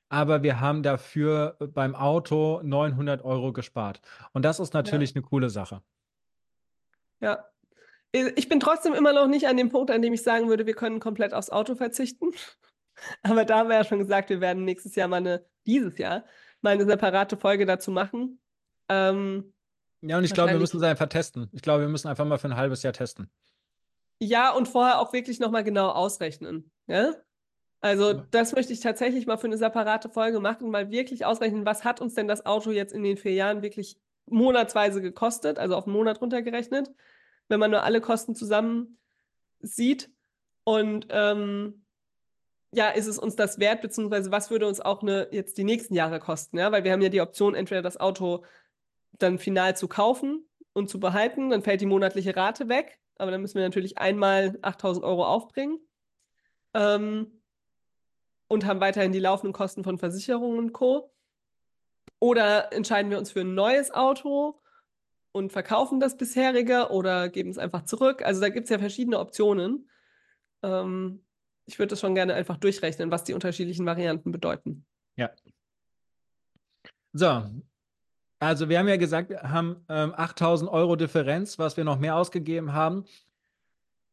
Aber wir haben dafür beim Auto 900 Euro gespart. Und das ist natürlich ja. eine coole Sache. Ja. Ich bin trotzdem immer noch nicht an dem Punkt, an dem ich sagen würde, wir können komplett aufs Auto verzichten. Aber da haben wir ja schon gesagt, wir werden nächstes Jahr mal eine, dieses Jahr, mal eine separate Folge dazu machen. Ähm, ja, und ich glaube, wir müssen es einfach testen. Ich glaube, wir müssen einfach mal für ein halbes Jahr testen. Ja, und vorher auch wirklich nochmal genau ausrechnen. Ja? Also, das möchte ich tatsächlich mal für eine separate Folge machen und mal wirklich ausrechnen, was hat uns denn das Auto jetzt in den vier Jahren wirklich monatsweise gekostet, also auf einen Monat runtergerechnet, wenn man nur alle Kosten zusammen sieht. Und ähm, ja, ist es uns das wert, beziehungsweise was würde uns auch eine, jetzt die nächsten Jahre kosten, ja? Weil wir haben ja die Option, entweder das Auto dann final zu kaufen und zu behalten, dann fällt die monatliche Rate weg, aber dann müssen wir natürlich einmal 8000 Euro aufbringen ähm, und haben weiterhin die laufenden Kosten von Versicherungen und Co. Oder entscheiden wir uns für ein neues Auto und verkaufen das bisherige oder geben es einfach zurück. Also da gibt es ja verschiedene Optionen. Ähm, ich würde das schon gerne einfach durchrechnen, was die unterschiedlichen Varianten bedeuten. Ja. So. Also wir haben ja gesagt, wir haben ähm, 8000 Euro Differenz, was wir noch mehr ausgegeben haben.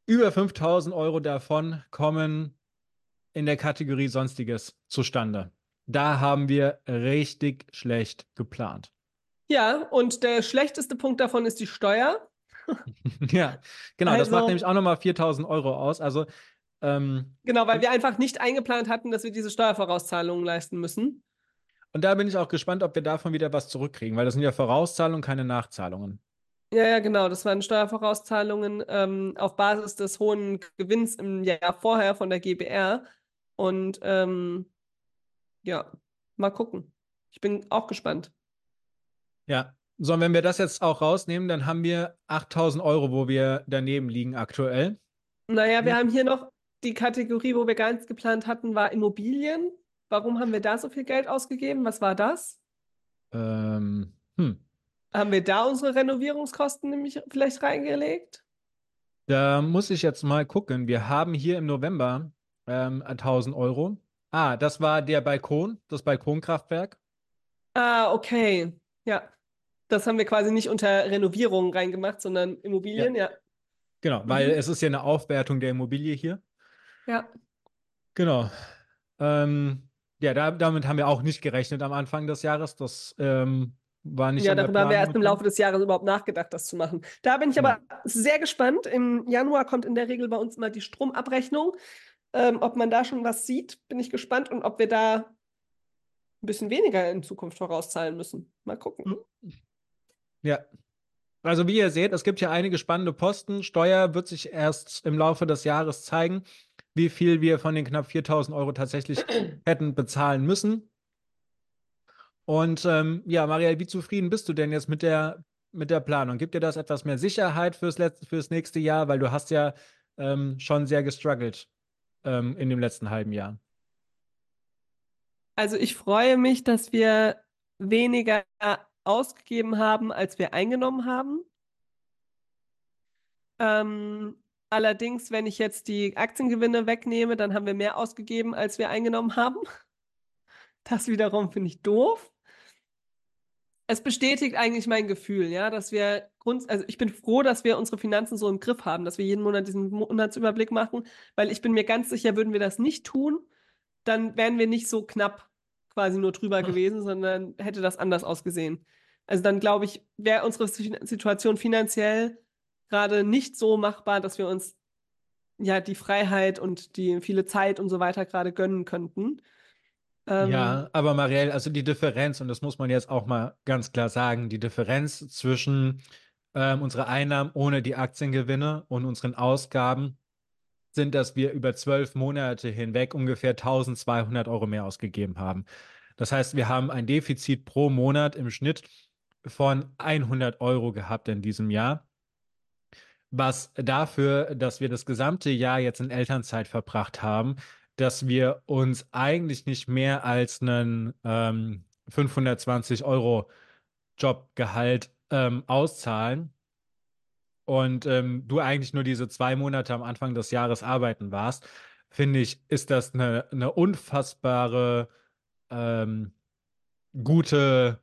Über 5000 Euro davon kommen in der Kategorie Sonstiges zustande. Da haben wir richtig schlecht geplant. Ja, und der schlechteste Punkt davon ist die Steuer. ja, genau. Also, das macht also nämlich auch nochmal 4000 Euro aus. Also ähm, genau, weil wir einfach nicht eingeplant hatten, dass wir diese Steuervorauszahlungen leisten müssen. Und da bin ich auch gespannt, ob wir davon wieder was zurückkriegen, weil das sind ja Vorauszahlungen, keine Nachzahlungen. Ja, ja, genau. Das waren Steuervorauszahlungen ähm, auf Basis des hohen Gewinns im Jahr vorher von der GBR. Und ähm, ja, mal gucken. Ich bin auch gespannt. Ja, so, und wenn wir das jetzt auch rausnehmen, dann haben wir 8000 Euro, wo wir daneben liegen aktuell. Naja, wir ja. haben hier noch die Kategorie, wo wir ganz geplant hatten, war Immobilien. Warum haben wir da so viel Geld ausgegeben? Was war das? Ähm, hm. Haben wir da unsere Renovierungskosten nämlich vielleicht reingelegt? Da muss ich jetzt mal gucken. Wir haben hier im November ähm, 1000 Euro. Ah, das war der Balkon, das Balkonkraftwerk. Ah, okay. Ja. Das haben wir quasi nicht unter Renovierung reingemacht, sondern Immobilien, ja. ja. Genau, weil mhm. es ist ja eine Aufwertung der Immobilie hier. Ja. Genau. Ähm, ja, da, damit haben wir auch nicht gerechnet am Anfang des Jahres. Das ähm, war nicht. Ja, darüber haben wir erst im Laufe des Jahres überhaupt nachgedacht, das zu machen. Da bin ich aber ja. sehr gespannt. Im Januar kommt in der Regel bei uns mal die Stromabrechnung. Ähm, ob man da schon was sieht, bin ich gespannt und ob wir da ein bisschen weniger in Zukunft vorauszahlen müssen. Mal gucken. Ja. Also wie ihr seht, es gibt hier einige spannende Posten. Steuer wird sich erst im Laufe des Jahres zeigen wie viel wir von den knapp 4000 Euro tatsächlich hätten bezahlen müssen. Und ähm, ja, Maria, wie zufrieden bist du denn jetzt mit der, mit der Planung? Gibt dir das etwas mehr Sicherheit fürs, letzte, fürs nächste Jahr? Weil du hast ja ähm, schon sehr gestruggelt ähm, in dem letzten halben Jahr. Also ich freue mich, dass wir weniger ausgegeben haben, als wir eingenommen haben. Ähm, Allerdings, wenn ich jetzt die Aktiengewinne wegnehme, dann haben wir mehr ausgegeben, als wir eingenommen haben. Das wiederum finde ich doof. Es bestätigt eigentlich mein Gefühl, ja, dass wir Grund, also ich bin froh, dass wir unsere Finanzen so im Griff haben, dass wir jeden Monat diesen Monatsüberblick machen, weil ich bin mir ganz sicher, würden wir das nicht tun, dann wären wir nicht so knapp quasi nur drüber gewesen, sondern hätte das anders ausgesehen. Also dann glaube ich, wäre unsere Situation finanziell gerade nicht so machbar, dass wir uns ja die Freiheit und die viele Zeit und so weiter gerade gönnen könnten. Ähm, ja, aber Marielle, also die Differenz, und das muss man jetzt auch mal ganz klar sagen, die Differenz zwischen ähm, unsere Einnahmen ohne die Aktiengewinne und unseren Ausgaben sind, dass wir über zwölf Monate hinweg ungefähr 1200 Euro mehr ausgegeben haben. Das heißt, wir haben ein Defizit pro Monat im Schnitt von 100 Euro gehabt in diesem Jahr, was dafür, dass wir das gesamte Jahr jetzt in Elternzeit verbracht haben, dass wir uns eigentlich nicht mehr als einen ähm, 520 Euro Jobgehalt ähm, auszahlen. Und ähm, du eigentlich nur diese zwei Monate am Anfang des Jahres arbeiten warst, finde ich, ist das eine, eine unfassbare ähm, gute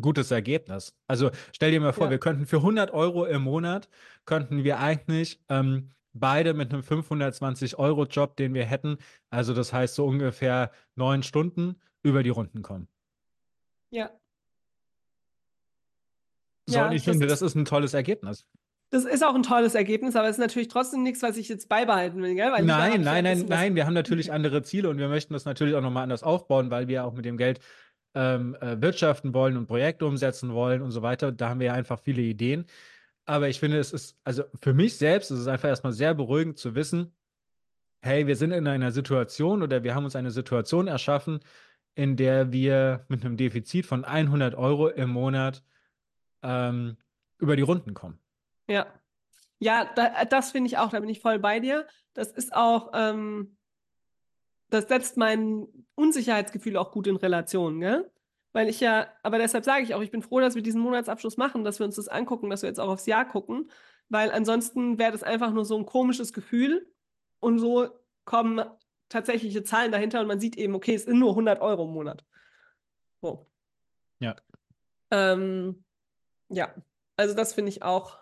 gutes Ergebnis. Also stell dir mal vor, ja. wir könnten für 100 Euro im Monat, könnten wir eigentlich ähm, beide mit einem 520-Euro-Job, den wir hätten, also das heißt so ungefähr neun Stunden, über die Runden kommen. Ja. So, ja, und ich das finde, das ist ein tolles Ergebnis. Das ist auch ein tolles Ergebnis, aber es ist natürlich trotzdem nichts, was ich jetzt beibehalten will, gell? Weil nein, nein, nein, nein, wir haben natürlich andere Ziele und wir möchten das natürlich auch nochmal anders aufbauen, weil wir auch mit dem Geld ähm, äh, wirtschaften wollen und Projekte umsetzen wollen und so weiter. Da haben wir ja einfach viele Ideen. Aber ich finde, es ist, also für mich selbst ist es einfach erstmal sehr beruhigend zu wissen, hey, wir sind in einer Situation oder wir haben uns eine Situation erschaffen, in der wir mit einem Defizit von 100 Euro im Monat ähm, über die Runden kommen. Ja. Ja, da, das finde ich auch, da bin ich voll bei dir. Das ist auch, ähm, das setzt mein Unsicherheitsgefühl auch gut in Relation, gell? Weil ich ja, aber deshalb sage ich auch, ich bin froh, dass wir diesen Monatsabschluss machen, dass wir uns das angucken, dass wir jetzt auch aufs Jahr gucken, weil ansonsten wäre das einfach nur so ein komisches Gefühl und so kommen tatsächliche Zahlen dahinter und man sieht eben, okay, es sind nur 100 Euro im Monat. So. Ja. Ähm, ja, also das finde ich auch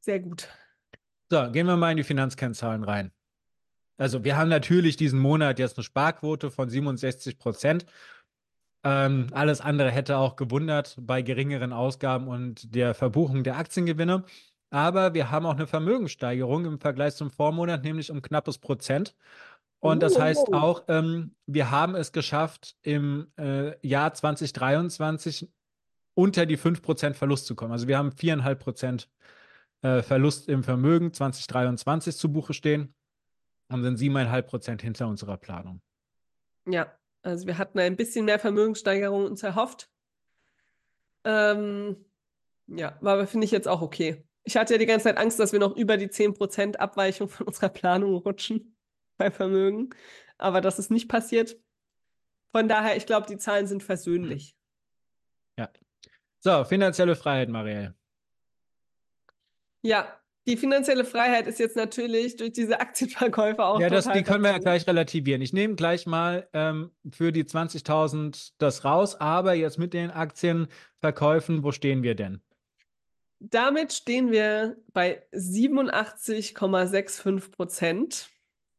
sehr gut. So, gehen wir mal in die Finanzkennzahlen rein. Also wir haben natürlich diesen Monat jetzt eine Sparquote von 67 Prozent. Ähm, alles andere hätte auch gewundert bei geringeren Ausgaben und der Verbuchung der Aktiengewinne. Aber wir haben auch eine Vermögenssteigerung im Vergleich zum Vormonat, nämlich um knappes Prozent. Und das heißt oh. auch, ähm, wir haben es geschafft, im äh, Jahr 2023 unter die 5% Verlust zu kommen. Also wir haben 4,5% äh, Verlust im Vermögen 2023 zu Buche stehen und sind 7,5% hinter unserer Planung. Ja, also wir hatten ein bisschen mehr Vermögenssteigerung uns erhofft. Ähm, ja, aber finde ich jetzt auch okay. Ich hatte ja die ganze Zeit Angst, dass wir noch über die 10% Abweichung von unserer Planung rutschen bei Vermögen. Aber das ist nicht passiert. Von daher, ich glaube, die Zahlen sind versöhnlich. Ja. So, finanzielle Freiheit, Marielle. Ja, die finanzielle Freiheit ist jetzt natürlich durch diese Aktienverkäufe auch. Ja, das, die können wir ja gleich relativieren. Ich nehme gleich mal ähm, für die 20.000 das raus, aber jetzt mit den Aktienverkäufen, wo stehen wir denn? Damit stehen wir bei 87,65 Prozent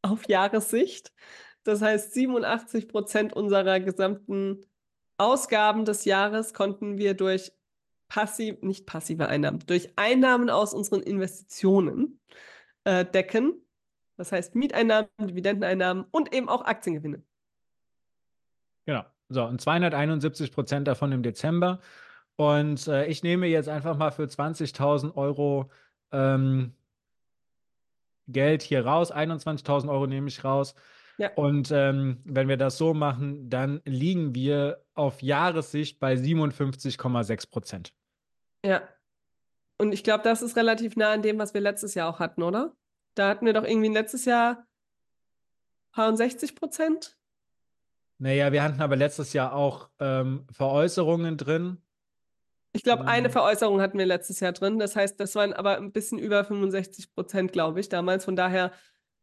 auf Jahressicht. Das heißt, 87 Prozent unserer gesamten Ausgaben des Jahres konnten wir durch passiv, nicht passive Einnahmen, durch Einnahmen aus unseren Investitionen äh, decken. Das heißt Mieteinnahmen, Dividendeneinnahmen und eben auch Aktiengewinne. Genau. So, und 271 Prozent davon im Dezember. Und äh, ich nehme jetzt einfach mal für 20.000 Euro ähm, Geld hier raus. 21.000 Euro nehme ich raus. Ja. Und ähm, wenn wir das so machen, dann liegen wir auf Jahressicht bei 57,6 Prozent. Ja. Und ich glaube, das ist relativ nah an dem, was wir letztes Jahr auch hatten, oder? Da hatten wir doch irgendwie letztes Jahr 60 Prozent. Naja, wir hatten aber letztes Jahr auch ähm, Veräußerungen drin. Ich glaube, eine Ähm. Veräußerung hatten wir letztes Jahr drin. Das heißt, das waren aber ein bisschen über 65 Prozent, glaube ich, damals. Von daher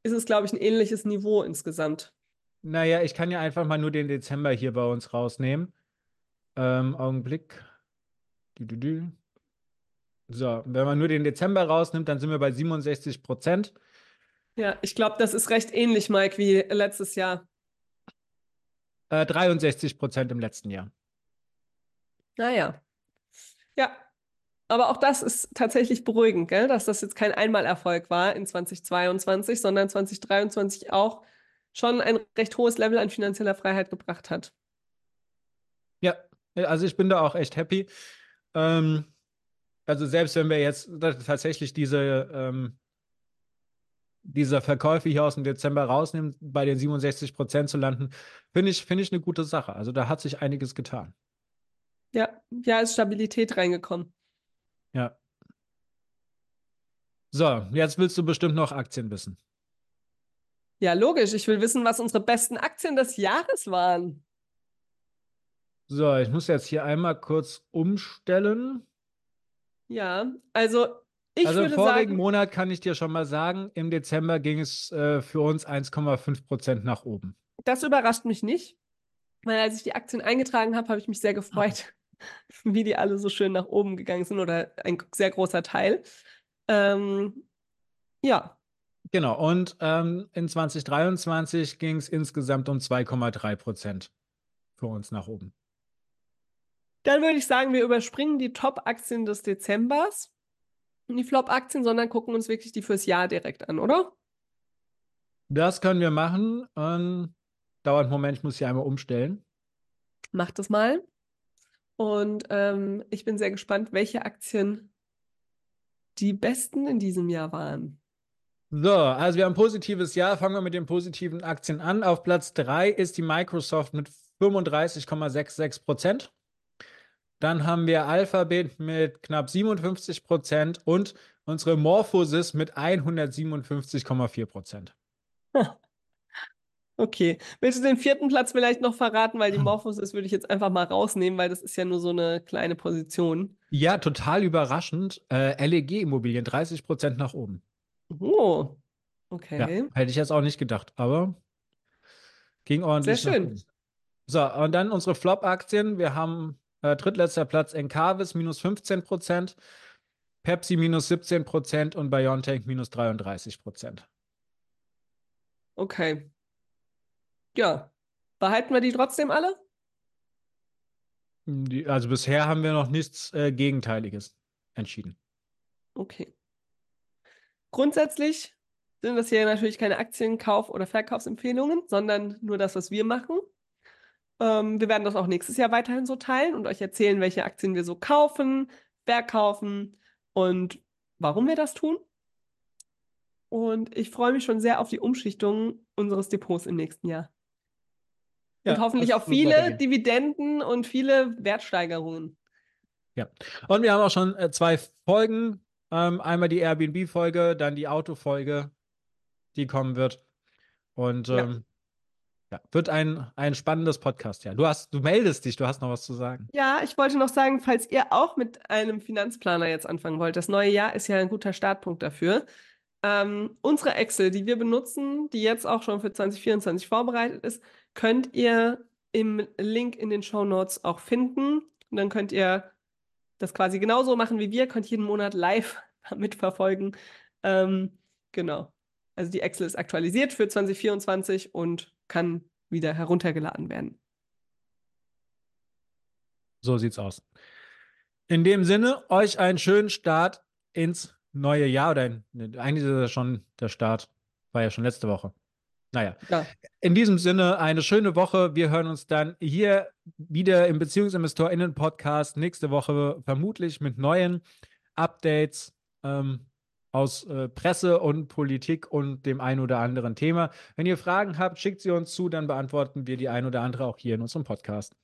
ist es, glaube ich, ein ähnliches Niveau insgesamt. Naja, ich kann ja einfach mal nur den Dezember hier bei uns rausnehmen. Ähm, Augenblick. Du, du, du. So, wenn man nur den Dezember rausnimmt, dann sind wir bei 67 Prozent. Ja, ich glaube, das ist recht ähnlich, Mike, wie letztes Jahr. Äh, 63 Prozent im letzten Jahr. Naja. Ja, aber auch das ist tatsächlich beruhigend, gell? dass das jetzt kein Einmalerfolg war in 2022, sondern 2023 auch schon ein recht hohes Level an finanzieller Freiheit gebracht hat. Ja, also ich bin da auch echt happy. Ähm, also selbst wenn wir jetzt tatsächlich diese, ähm, diese Verkäufe hier aus dem Dezember rausnehmen, bei den 67 Prozent zu landen, finde ich, finde ich eine gute Sache. Also da hat sich einiges getan. Ja, ja, ist Stabilität reingekommen. Ja. So, jetzt willst du bestimmt noch Aktien wissen. Ja, logisch. Ich will wissen, was unsere besten Aktien des Jahres waren. So, ich muss jetzt hier einmal kurz umstellen. Ja, also ich also im würde vorigen sagen, Monat kann ich dir schon mal sagen, im Dezember ging es äh, für uns 1,5 Prozent nach oben. das überrascht mich nicht, weil als ich die Aktien eingetragen habe, habe ich mich sehr gefreut, wie die alle so schön nach oben gegangen sind oder ein sehr großer Teil. Ähm, ja, Genau, und ähm, in 2023 ging es insgesamt um 2,3 Prozent für uns nach oben. Dann würde ich sagen, wir überspringen die Top-Aktien des Dezembers und die Flop-Aktien, sondern gucken uns wirklich die fürs Jahr direkt an, oder? Das können wir machen. Ähm, dauert einen Moment, ich muss hier einmal umstellen. Mach das mal. Und ähm, ich bin sehr gespannt, welche Aktien die besten in diesem Jahr waren. So, also wir haben ein positives Jahr. Fangen wir mit den positiven Aktien an. Auf Platz 3 ist die Microsoft mit 35,66 Prozent. Dann haben wir Alphabet mit knapp 57 Prozent und unsere Morphosis mit 157,4 Prozent. Okay. Willst du den vierten Platz vielleicht noch verraten, weil die Morphosis würde ich jetzt einfach mal rausnehmen, weil das ist ja nur so eine kleine Position. Ja, total überraschend. Äh, LEG Immobilien 30 Prozent nach oben. Oh, Ja, okay. hätte ich jetzt auch nicht gedacht, aber ging ordentlich Sehr schön. So, und dann unsere Flop-Aktien. Wir haben äh, drittletzter Platz Encarvis minus 15 Prozent, Pepsi minus 17 Prozent und BioNTech minus 33 Prozent. Okay. Ja. Behalten wir die trotzdem alle? Die- Also bisher haben wir noch nichts äh, Gegenteiliges entschieden. Okay. Grundsätzlich sind das hier natürlich keine Aktienkauf- oder Verkaufsempfehlungen, sondern nur das, was wir machen. Ähm, wir werden das auch nächstes Jahr weiterhin so teilen und euch erzählen, welche Aktien wir so kaufen, verkaufen und warum wir das tun. Und ich freue mich schon sehr auf die Umschichtung unseres Depots im nächsten Jahr. Ja, und hoffentlich auf viele. Dividenden und viele Wertsteigerungen. Und wir haben auch schon äh, zwei Folgen. Ähm, einmal die Airbnb-Folge, dann die Auto-Folge, die kommen wird. Und Ja. ähm, ja, wird ein, ein spannendes Podcast, ja. Du hast, du meldest dich, du hast noch was zu sagen. Ja, ich wollte noch sagen, falls ihr auch mit einem Finanzplaner jetzt anfangen wollt, das neue Jahr ist ja ein guter Startpunkt dafür. Ähm, unsere Excel, die wir benutzen, die jetzt auch schon für 2024 vorbereitet ist, könnt ihr im Link in den Show Notes auch finden. Und dann könnt ihr das quasi genauso machen wie wir, könnt jeden Monat live mitverfolgen. Ähm, genau. Also die Excel ist aktualisiert für 2024 und kann wieder heruntergeladen werden. So sieht's aus. In dem Sinne, euch einen schönen Start ins neue Jahr oder in, eigentlich ist das schon der Start, war ja schon letzte Woche. Naja, Ja. in diesem Sinne eine schöne Woche. Wir hören uns dann hier wieder im BeziehungsinvestorInnen-Podcast nächste Woche vermutlich mit neuen Updates ähm, aus äh, Presse und Politik und dem ein oder anderen Thema. Wenn ihr Fragen habt, schickt sie uns zu, dann beantworten wir die ein oder andere auch hier in unserem Podcast.